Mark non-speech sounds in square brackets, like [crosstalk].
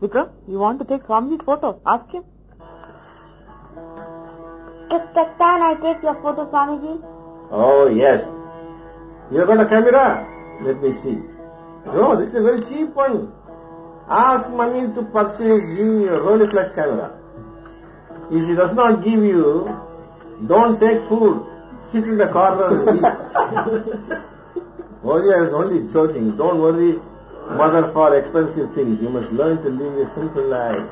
Vikram, you want to take Swamiji's photo? Ask him. Ca- Can I take your photo, Swamiji? Oh, yes. You got a camera? Let me see. No, this is a very cheap one. Ask money to purchase you a Rolleiflex camera. If he does not give you, don't take food. Sit in the corner and eat. [laughs] Oh, worry, I only joking. Don't worry, mother, for expensive things. You must learn to live a simple life.